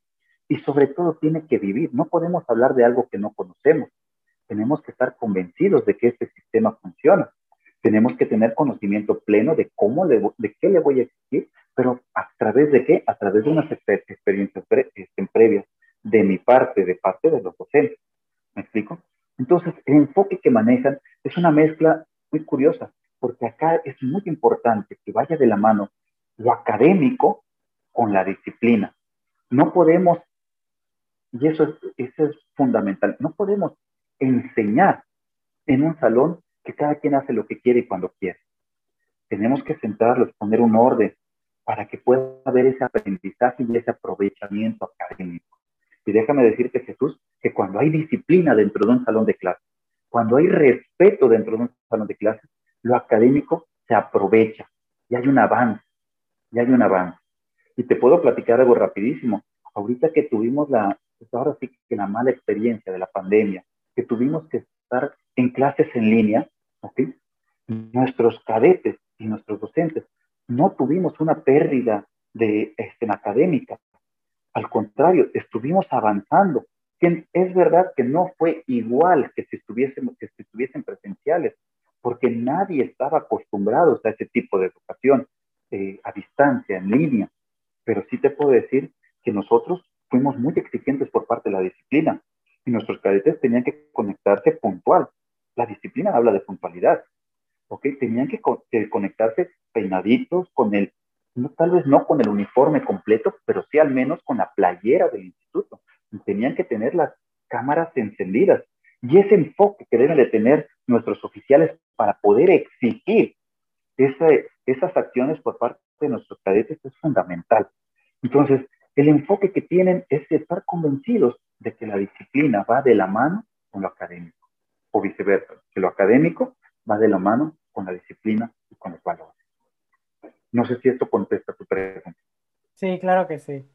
y sobre todo tiene que vivir. No podemos hablar de algo que no conocemos. Tenemos que estar convencidos de que este sistema funciona. Tenemos que tener conocimiento pleno de cómo, le, de qué le voy a exigir, pero a través de qué? A través de unas experiencias este, previas de mi parte, de parte de los docentes. ¿Me explico? Entonces, el enfoque que manejan es una mezcla muy curiosa, porque acá es muy importante que vaya de la mano lo académico con la disciplina. No podemos, y eso es, eso es fundamental, no podemos enseñar en un salón que cada quien hace lo que quiere y cuando quiere. Tenemos que centrarlos, poner un orden para que pueda haber ese aprendizaje y ese aprovechamiento académico. Y déjame decirte, Jesús, que cuando hay disciplina dentro de un salón de clases, cuando hay respeto dentro de un salón de clases, lo académico se aprovecha y hay un avance, y hay un avance. Y te puedo platicar algo rapidísimo. Ahorita que tuvimos la, pues ahora sí que la mala experiencia de la pandemia, que tuvimos que estar en clases en línea, ¿ok? Nuestros cadetes y nuestros docentes no tuvimos una pérdida de este, académica. Al contrario, estuvimos avanzando. Es verdad que no fue igual que si, estuviésemos, que si estuviesen presenciales, porque nadie estaba acostumbrado a ese tipo de educación eh, a distancia, en línea. Pero sí te puedo decir que nosotros fuimos muy exigentes por parte de la disciplina y nuestros cadetes tenían que conectarse puntual. La disciplina habla de puntualidad. ¿ok? Tenían que, conectarse peinaditos con el, no, tal vez no con el uniforme completo, pero sí al menos con la playera del instituto. tenían que tener las cámaras encendidas. Y ese enfoque que deben de tener nuestros oficiales para poder exigir esas acciones por parte de nuestros cadetes es fundamental. Entonces, el enfoque que tienen es estar convencidos de que la disciplina va de la mano con lo académico, o viceversa, que lo académico va de la mano con la disciplina y con los valores. No sé si esto contesta tu pregunta. Sí, claro que sí.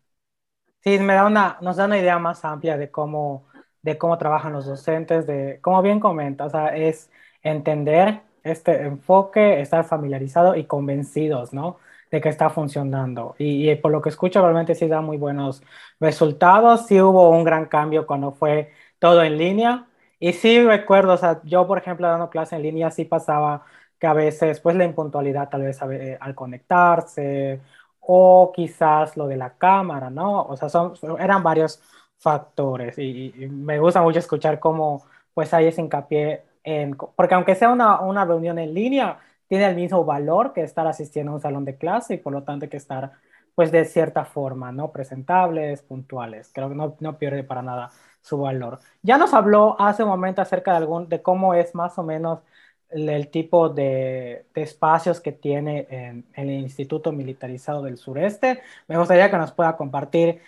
Sí, me da una, nos da una idea más amplia de cómo, de cómo trabajan los docentes, de, como bien comenta, o sea, es entender este enfoque, estar familiarizado y convencidos, ¿no? De que está funcionando. Y, y, por lo que escucho, realmente sí da muy buenos resultados. Sí hubo un gran cambio cuando fue todo en línea. Y sí recuerdo, o sea, yo, por ejemplo, dando clase en línea, sí pasaba que a veces, pues, la impuntualidad tal vez eh, al conectarse o quizás lo de la cámara, ¿no? O sea, son, eran varios factores y, y me gusta mucho escuchar cómo, pues, hay ese hincapié porque aunque sea una, reunión en línea, tiene el mismo valor que estar asistiendo a un salón de clase y por lo tanto hay que estar, pues de cierta forma, ¿no? Presentables, puntuales. Creo que no, pierde para nada su valor. Ya nos habló hace un momento acerca de, algún, de cómo es más o menos el, tipo de, espacios que tiene en, en, el Instituto Militarizado del Sureste. Me gustaría que nos pueda compartir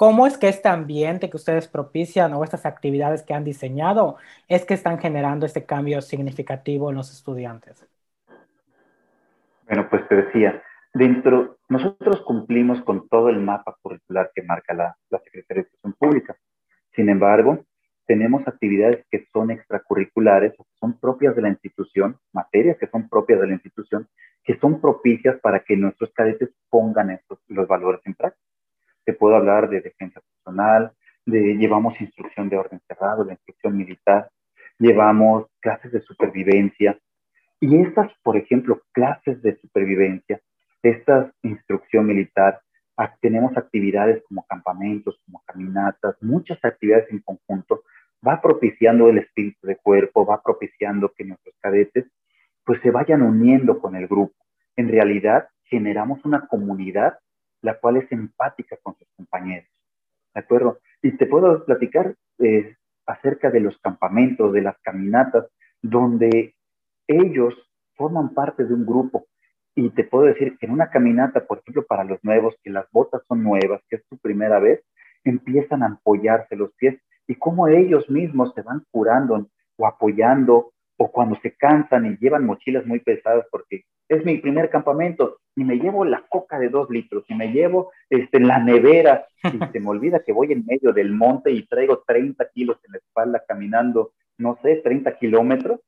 ¿Cómo es que este ambiente que ustedes propician o estas actividades que han diseñado es que están generando este cambio significativo en los estudiantes? Bueno, pues te decía, dentro, nosotros cumplimos con todo el mapa curricular que marca la, la Secretaría de Educación Pública. Sin embargo, tenemos actividades que son extracurriculares, son propias de la institución, materias que son propias de la institución, que son propicias para que nuestros cadetes pongan estos, los valores en práctica te puedo hablar de defensa personal, de llevamos instrucción de orden cerrado, la instrucción militar, llevamos clases de supervivencia. Y estas, por ejemplo, clases de supervivencia, esta instrucción militar, tenemos actividades como campamentos, como caminatas, muchas actividades en conjunto, va propiciando el espíritu de cuerpo, va propiciando que nuestros cadetes pues se vayan uniendo con el grupo. En realidad generamos una comunidad la cual es empática con sus compañeros. ¿De acuerdo? Y te puedo platicar eh, acerca de los campamentos, de las caminatas, donde ellos forman parte de un grupo. Y te puedo decir que en una caminata, por ejemplo, para los nuevos, que las botas son nuevas, que es su primera vez, empiezan a apoyarse los pies y cómo ellos mismos se van curando o apoyando o cuando se cansan y llevan mochilas muy pesadas porque es mi primer campamento y me llevo la coca de dos litros y me llevo este, la nevera y <laughs> se me olvida que voy en medio del monte y traigo 30 kilos en la espalda caminando, no sé, 30 kilómetros.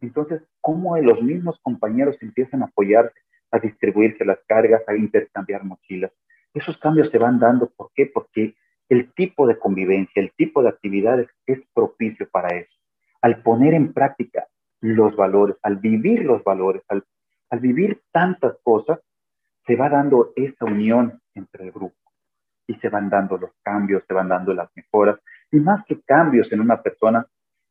Entonces, ¿cómo los mismos compañeros empiezan a apoyarse, a distribuirse las cargas, a intercambiar mochilas? Esos cambios se van dando, ¿por qué? Porque el tipo de convivencia, el tipo de actividades es propicio para eso. Al poner en práctica los valores, al vivir los valores, al, al vivir tantas cosas, se va dando esa unión entre el grupo y se van dando los cambios, se van dando las mejoras. Y más que cambios en una persona,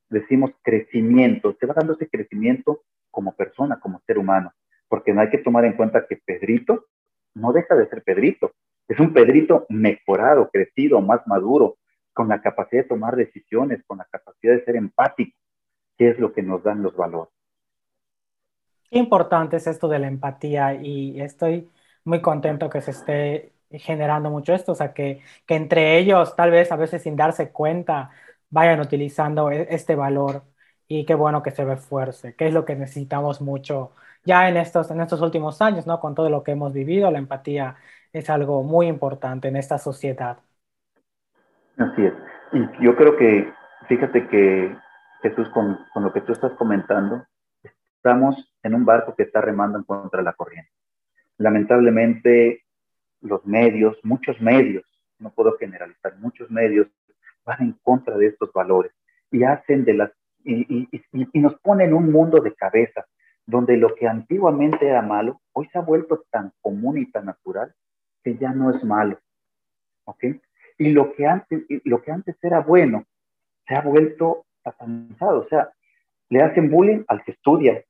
decimos crecimiento, se va dando ese crecimiento como persona, como ser humano, porque no hay que tomar en cuenta que Pedrito no deja de ser Pedrito, es un Pedrito mejorado, crecido, más maduro, con la capacidad de tomar decisiones, con la capacidad de ser empático, que es lo que nos dan los valores. Qué importante es esto de la empatía y estoy muy contento que se esté generando mucho esto, o sea, que, que entre ellos, tal vez a veces sin darse cuenta, vayan utilizando e, este valor y qué bueno que se refuerce, que es lo que necesitamos mucho ya en estos, en estos últimos años, ¿no? Con todo lo que hemos vivido, la empatía es algo muy importante en esta sociedad. Así es. Y yo creo que, fíjate que Jesús, con, con lo que tú estás comentando, estamos en un barco que está remando en contra de la corriente lamentablemente los medios, muchos medios, no puedo generalizar, muchos medios van en contra de estos valores y hacen de las y, nos ponen un mundo de cabeza donde lo que antiguamente era malo hoy se ha vuelto tan común y tan natural que ya no es malo, ¿ok? Y lo que antes lo que antes era bueno se ha vuelto satanizado, o sea, le hacen bullying al que estudia,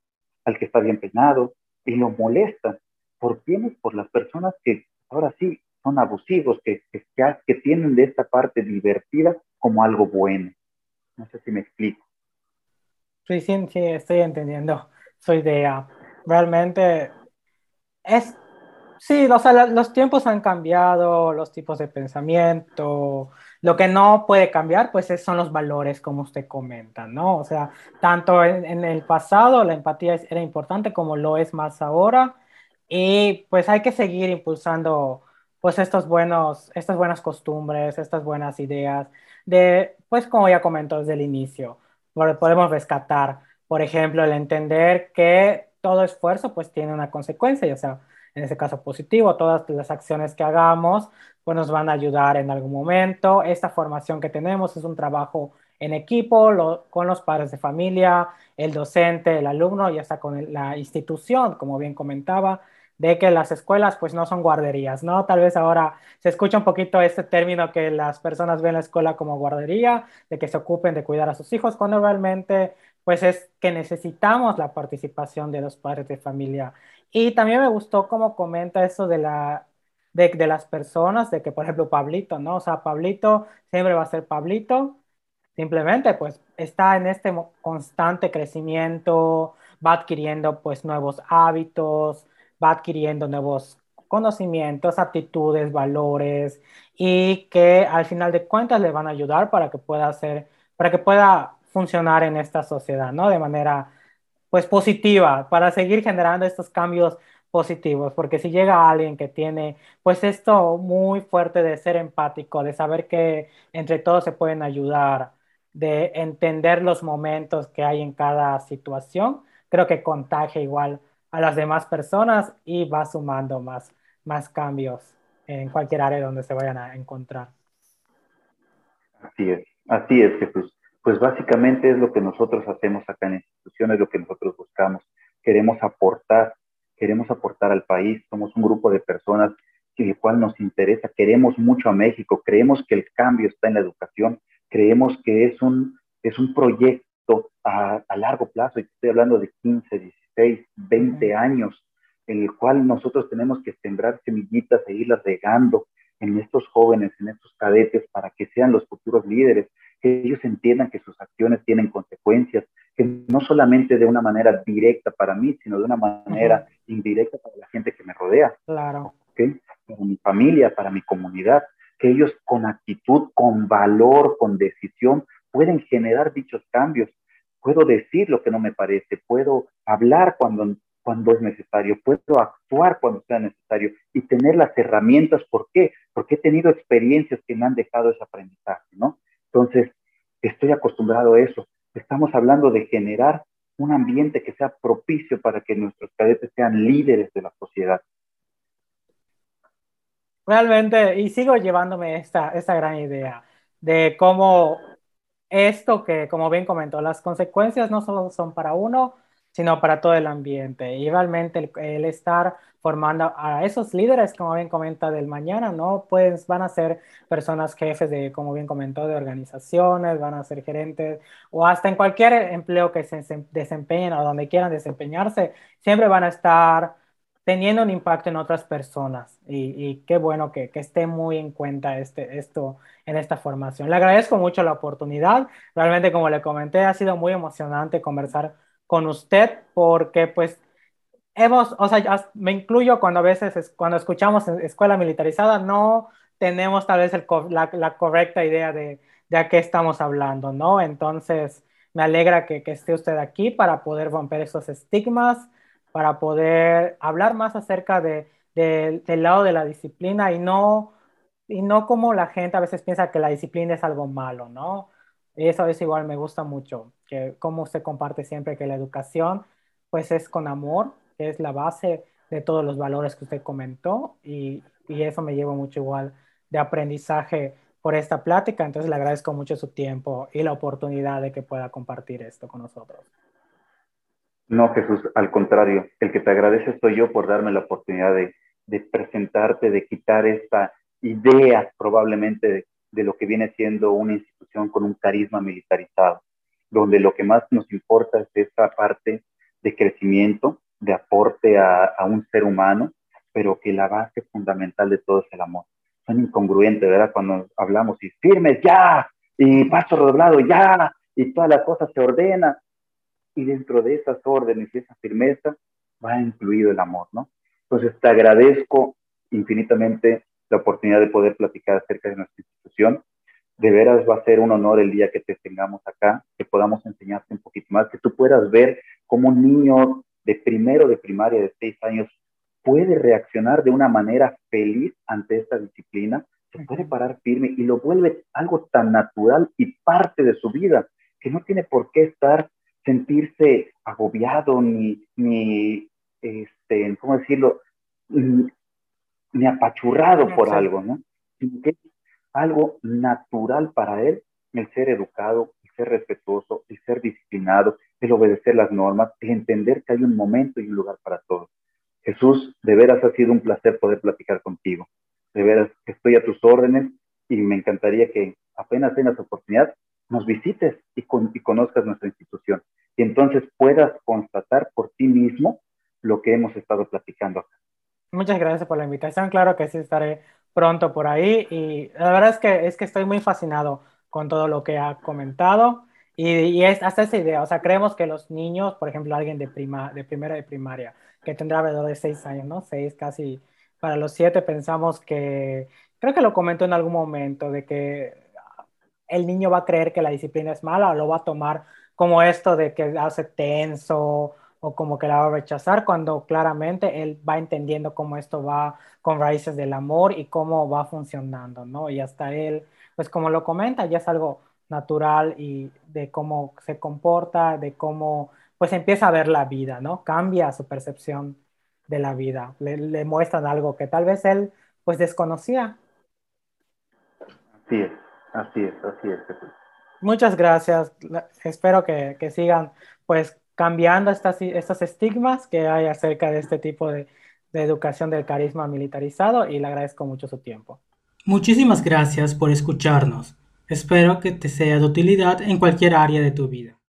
al que está bien peinado y lo molestan ¿Por quiénes? Por las personas que ahora sí son abusivos, que, que, que tienen de esta parte divertida como algo bueno. No sé si me explico. Sí, sí, sí, estoy entendiendo su idea. Realmente es, sí, o los tiempos han cambiado, los tipos de pensamiento. Lo que no puede cambiar, pues son los valores, como usted comenta, ¿no? O sea, tanto en, el pasado la empatía era importante como lo es más ahora y pues hay que seguir impulsando pues estos buenos, estas buenas costumbres, estas buenas ideas de, pues como ya comentó desde el inicio, podemos rescatar, por ejemplo, el entender que todo esfuerzo pues tiene una consecuencia, ya sea en ese caso positivo, todas las acciones que hagamos pues nos van a ayudar en algún momento. Esta formación que tenemos es un trabajo en equipo, con los padres de familia, el docente, el alumno, ya está con la institución, como bien comentaba, de que las escuelas pues no son guarderías, ¿no? Tal vez ahora se escucha un poquito este término que las personas ven la escuela como guardería, de que se ocupen de cuidar a sus hijos, cuando realmente pues es que necesitamos la participación de los padres de familia. Y también me gustó cómo comenta eso de la de, las personas, de que por ejemplo Pablito, ¿no? O sea, Pablito siempre va a ser Pablito, simplemente pues está en este constante crecimiento, va adquiriendo pues nuevos hábitos, va adquiriendo nuevos conocimientos, aptitudes, valores y que al final de cuentas le van a ayudar para que pueda hacer, para que pueda funcionar en esta sociedad, ¿no? De manera pues positiva, para seguir generando estos cambios positivos, porque si llega alguien que tiene pues esto muy fuerte de ser empático, de saber que entre todos se pueden ayudar, de entender los momentos que hay en cada situación, creo que contagia igual a las demás personas y va sumando más, más cambios en cualquier área donde se vayan a encontrar. Así es, así es Jesús. Pues básicamente es lo que nosotros hacemos acá en instituciones, lo que nosotros buscamos. Queremos aportar, queremos aportar al país. Somos un grupo de personas que el cual nos interesa, queremos mucho a México, creemos que el cambio está en la educación, creemos que es un, es un proyecto a, a largo plazo, y estoy hablando de 15, 16 20 años, en el cual nosotros tenemos que sembrar semillitas e irlas regando en estos jóvenes, en estos cadetes, para que sean los futuros líderes, que ellos entiendan que sus acciones tienen consecuencias, que no solamente de una manera directa para mí, sino de una manera indirecta para la gente que me rodea. Claro. Para mi familia, para mi comunidad, que ellos con actitud, con valor, con decisión, pueden generar dichos cambios puedo decir lo que no me parece, puedo hablar cuando, cuando es necesario, puedo actuar cuando sea necesario y tener las herramientas. ¿Por qué? Porque he tenido experiencias que me han dejado ese aprendizaje, ¿no? Entonces, estoy acostumbrado a eso. Estamos hablando de generar un ambiente que sea propicio para que nuestros cadetes sean líderes de la sociedad. Realmente, y sigo llevándome esta, esta gran idea de cómo esto que, como bien comentó, las consecuencias no solo son para uno, sino para todo el ambiente. Y realmente el, estar formando a esos líderes, como bien comenta, del mañana, ¿no? Pues van a ser personas jefes de, como bien comentó, de organizaciones, van a ser gerentes o hasta en cualquier empleo que se desempeñen o donde quieran desempeñarse, siempre van a estar teniendo un impacto en otras personas. Y, qué bueno que, que, esté muy en cuenta este, esto en esta formación. Le agradezco mucho la oportunidad. Realmente, como le comenté, ha sido muy emocionante conversar con usted porque pues hemos, o sea, me incluyo cuando a veces, cuando escuchamos escuela militarizada, no tenemos tal vez la, correcta idea de, de a qué estamos hablando, ¿no? Entonces, me alegra que, que esté usted aquí para poder romper esos estigmas, para poder hablar más acerca de, del lado de la disciplina y no, y no como la gente a veces piensa que la disciplina es algo malo, ¿no? Eso es igual, me gusta mucho, que cómo se comparte siempre que la educación pues es con amor, es la base de todos los valores que usted comentó y, y eso me lleva mucho igual de aprendizaje por esta plática, entonces le agradezco mucho su tiempo y la oportunidad de que pueda compartir esto con nosotros. No, Jesús, al contrario, el que te agradece soy yo por darme la oportunidad de, de presentarte, de quitar esta idea probablemente de, de lo que viene siendo una institución con un carisma militarizado, donde lo que más nos importa es esta parte de crecimiento, de aporte a, un ser humano, pero que la base fundamental de todo es el amor. Son incongruentes, ¿verdad? Cuando hablamos y firmes ya, y paso redoblado ya, y toda la cosa se ordena, y dentro de esas órdenes y esa firmeza va incluido el amor, ¿no? Entonces te agradezco infinitamente la oportunidad de poder platicar acerca de nuestra institución. De veras va a ser un honor el día que te tengamos acá, que podamos enseñarte un poquito más, que tú puedas ver cómo un niño de primero de primaria de seis años puede reaccionar de una manera feliz ante esta disciplina, se puede parar firme y lo vuelve algo tan natural y parte de su vida, que no tiene por qué estar, sentirse agobiado ni, ni este, ¿cómo decirlo? ni apachurrado por algo, ¿no? Que algo natural para él el ser educado, el ser respetuoso, el ser disciplinado, el obedecer las normas, el entender que hay un momento y un lugar para todo. Jesús, de veras ha sido un placer poder platicar contigo. De veras estoy a tus órdenes y me encantaría que apenas tengas oportunidad, nos visites y, y conozcas nuestra institución y entonces puedas constatar por ti mismo lo que hemos estado platicando acá. Muchas gracias por la invitación. Claro que sí estaré pronto por ahí y la verdad es que es que estoy muy fascinado con todo lo que ha comentado y, es hasta esa idea. O sea, creemos que los niños, por ejemplo, alguien de prima, de primera de primaria que tendrá alrededor de seis años, ¿no? Seis, casi para los siete pensamos que creo que lo comentó en algún momento de que el niño va a creer que la disciplina es mala o lo va a tomar como esto de que hace tenso o como que la va a rechazar cuando claramente él va entendiendo cómo esto va con raíces del amor y cómo va funcionando, ¿no? Y hasta él, pues como lo comenta, ya es algo natural y de cómo se comporta, de cómo pues empieza a ver la vida, ¿no? Cambia su percepción de la vida, le, muestran algo que tal vez él pues desconocía. Así es, así es, así es. Muchas gracias, espero que, que sigan pues cambiando estas, estos estigmas que hay acerca de este tipo de, de educación del carisma militarizado y le agradezco mucho su tiempo. Muchísimas gracias por escucharnos. Espero que te sea de utilidad en cualquier área de tu vida.